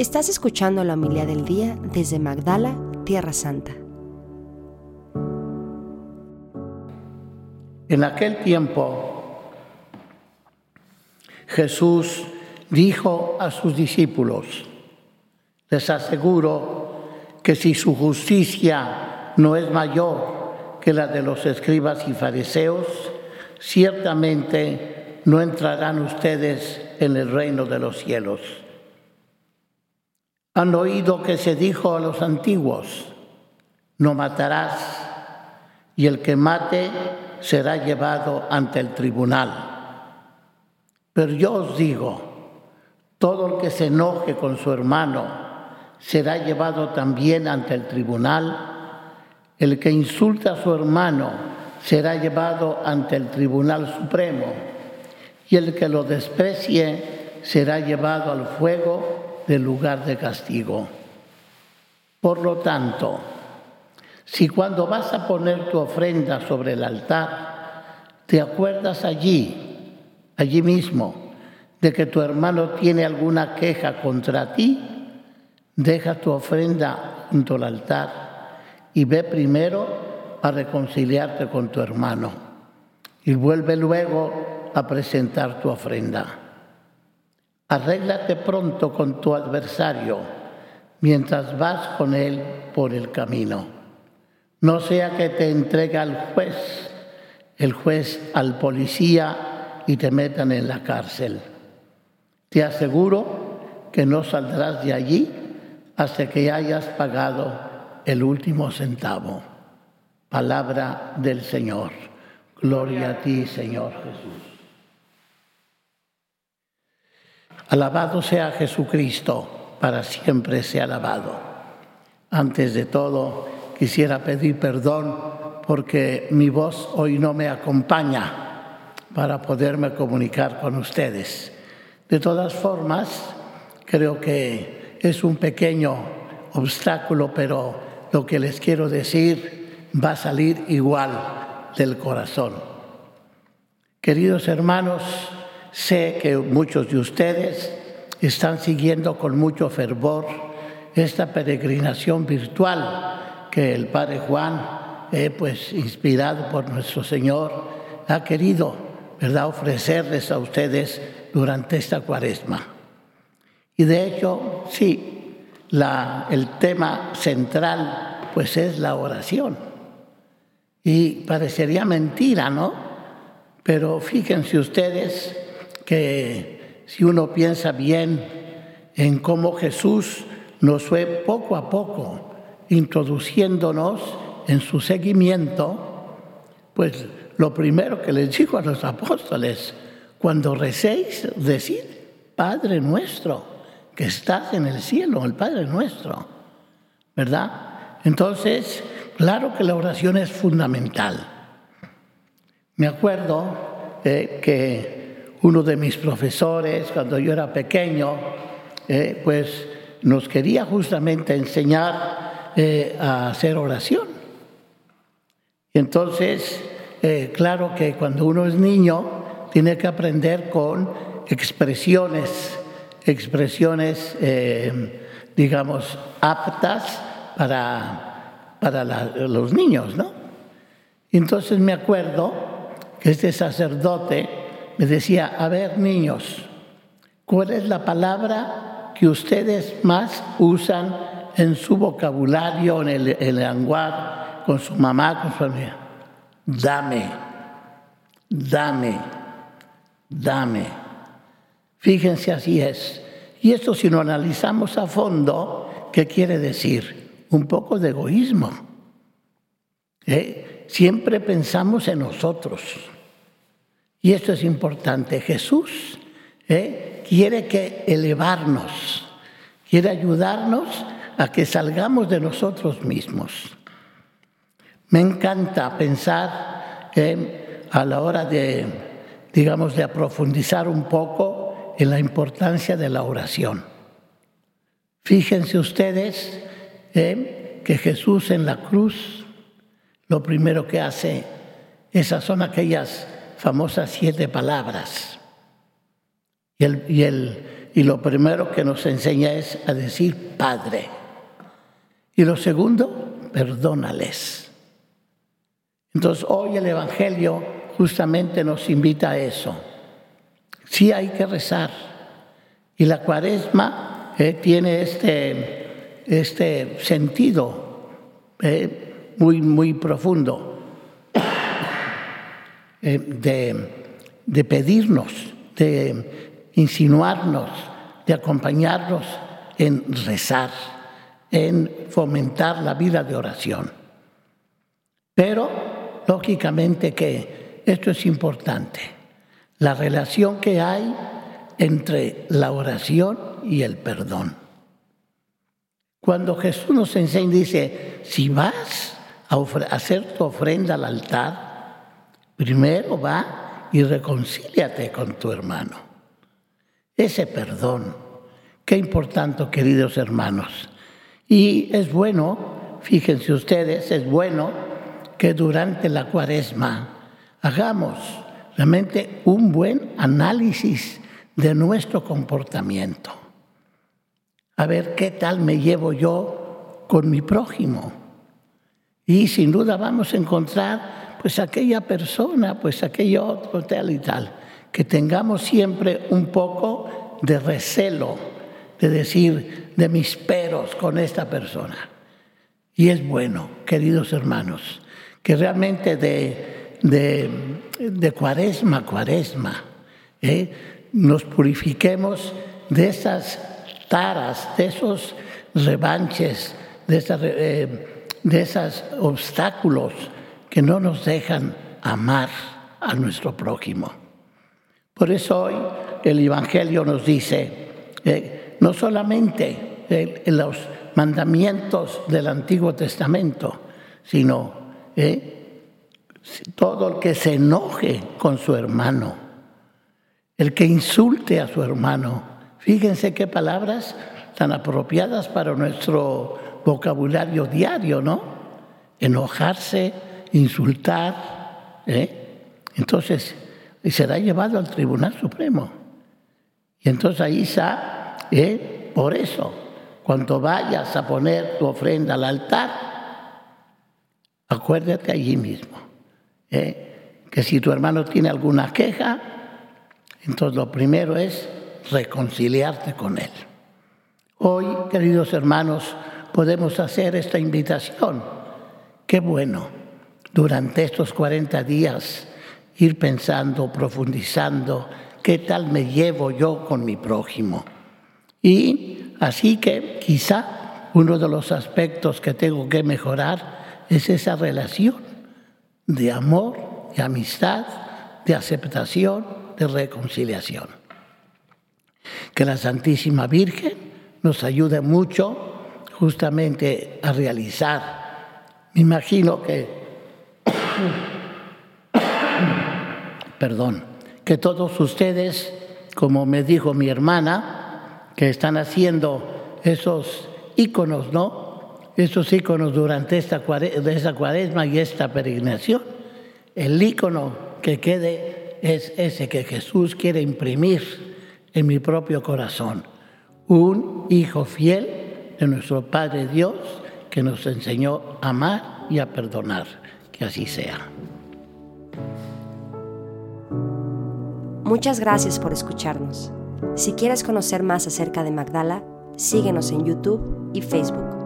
Estás escuchando la humildad del día desde Magdala, Tierra Santa. En aquel tiempo Jesús dijo a sus discípulos, les aseguro que si su justicia no es mayor que la de los escribas y fariseos, ciertamente no entrarán ustedes en el reino de los cielos. Han oído que se dijo a los antiguos, no matarás, y el que mate será llevado ante el tribunal. Pero yo os digo, todo el que se enoje con su hermano será llevado también ante el tribunal. El que insulta a su hermano será llevado ante el tribunal supremo. Y el que lo desprecie será llevado al fuego del lugar de castigo. Por lo tanto, si cuando vas a poner tu ofrenda sobre el altar, te acuerdas allí, allí mismo, de que tu hermano tiene alguna queja contra ti, deja tu ofrenda junto al altar y ve primero a reconciliarte con tu hermano y vuelve luego a presentar tu ofrenda. Arréglate pronto con tu adversario mientras vas con él por el camino no sea que te entregue al juez, el juez al policía y te metan en la cárcel. Te aseguro que no saldrás de allí hasta que hayas pagado el último centavo. Palabra del Señor. Gloria a ti, Señor Jesús. Alabado sea Jesucristo, para siempre sea alabado. Antes de todo, quisiera pedir perdón porque mi voz hoy no me acompaña para poderme comunicar con ustedes. De todas formas, creo que es un pequeño obstáculo, pero lo que les quiero decir va a salir igual del corazón. Queridos hermanos, sé que muchos de ustedes están siguiendo con mucho fervor esta peregrinación virtual que el Padre Juan, eh, pues inspirado por nuestro Señor, ha querido, ¿verdad?, ofrecerles a ustedes durante esta cuaresma. Y de hecho, sí, el tema central, pues es la oración. Y parecería mentira, ¿no? Pero fíjense ustedes que si uno piensa bien en cómo Jesús nos fue poco a poco introduciéndonos en su seguimiento, pues lo primero que les dijo a los apóstoles, cuando recéis, decid, Padre nuestro, que estás en el cielo, el Padre nuestro, ¿verdad? Entonces, claro que la oración es fundamental. Me acuerdo eh, que uno de mis profesores, cuando yo era pequeño, eh, pues nos quería justamente enseñar eh, a hacer oración. Entonces, eh, claro que cuando uno es niño, tiene que aprender con expresiones, expresiones, digamos, aptas para, para los niños, ¿no? Entonces me acuerdo que este sacerdote me decía, a ver niños, ¿cuál es la palabra que ustedes más usan en su vocabulario, en el, en con su mamá, con su familia. Dame, dame, dame. Fíjense, así es. Y esto si lo analizamos a fondo, ¿qué quiere decir? Un poco de egoísmo. ¿Eh? Siempre pensamos en nosotros. Y esto es importante. Jesús ¿eh? quiere que elevarnos, quiere ayudarnos a que salgamos de nosotros mismos. Me encanta pensar a la hora de, digamos, de profundizar un poco en la importancia de la oración. Fíjense ustedes que Jesús en la cruz, lo primero que hace, esas son aquellas famosas siete palabras. Y el, y el, y lo primero que nos enseña es a decir Padre. Y lo segundo, perdónales. Entonces hoy el Evangelio justamente nos invita a eso. Sí hay que rezar. Y la cuaresma eh, tiene este, este sentido eh, muy, muy profundo eh, de, de pedirnos, de insinuarnos, de acompañarnos en rezar, en fomentar la vida de oración. Pero, lógicamente que esto es importante, la relación que hay entre la oración y el perdón. Cuando Jesús nos enseña, dice, si vas a hacer tu ofrenda al altar, primero va y reconcíliate con tu hermano. Ese perdón, qué importante, queridos hermanos. Y es bueno, fíjense ustedes, es bueno que durante la cuaresma hagamos realmente un buen análisis de nuestro comportamiento. A ver qué tal me llevo yo con mi prójimo. Y sin duda vamos a encontrar pues aquella persona, pues aquello otro, tal y tal. Que tengamos siempre un poco de recelo, de decir de mis peros con esta persona. Y es bueno, queridos hermanos, que realmente de, de, cuaresma a cuaresma ¿eh? nos purifiquemos de esas taras, de esos revanches, de, esas, eh, de esos obstáculos que no nos dejan amar a nuestro prójimo. Por eso hoy el Evangelio nos dice, eh, no solamente en los mandamientos del Antiguo Testamento, sino eh, todo el que se enoje con su hermano, el que insulte a su hermano. Fíjense qué palabras tan apropiadas para nuestro vocabulario diario, ¿no? Enojarse, insultar. ¿eh? Entonces, será llevado al Tribunal Supremo. Y entonces ahí está, ¿eh? por eso, cuando vayas a poner tu ofrenda al altar, acuérdate allí mismo. ¿eh? Que si tu hermano tiene alguna queja, entonces lo primero es reconciliarte con él. Hoy, queridos hermanos, podemos hacer esta invitación. Qué bueno durante estos 40 días ir pensando, profundizando, qué tal me llevo yo con mi prójimo. Y así que quizá uno de los aspectos que tengo que mejorar es esa relación de amor, de amistad, de aceptación, de reconciliación. Que la Santísima Virgen nos ayude mucho justamente a realizar. Me imagino que Perdón, que todos ustedes, como me dijo mi hermana, que están haciendo esos íconos, ¿no? Esos íconos durante esta cuaresma y esta peregrinación. El ícono que quede es ese que Jesús quiere imprimir en mi propio corazón. Un hijo fiel de nuestro Padre Dios que nos enseñó a amar y a perdonar. Que así sea. Muchas gracias por escucharnos. Si quieres conocer más acerca de Magdala, síguenos en YouTube y Facebook.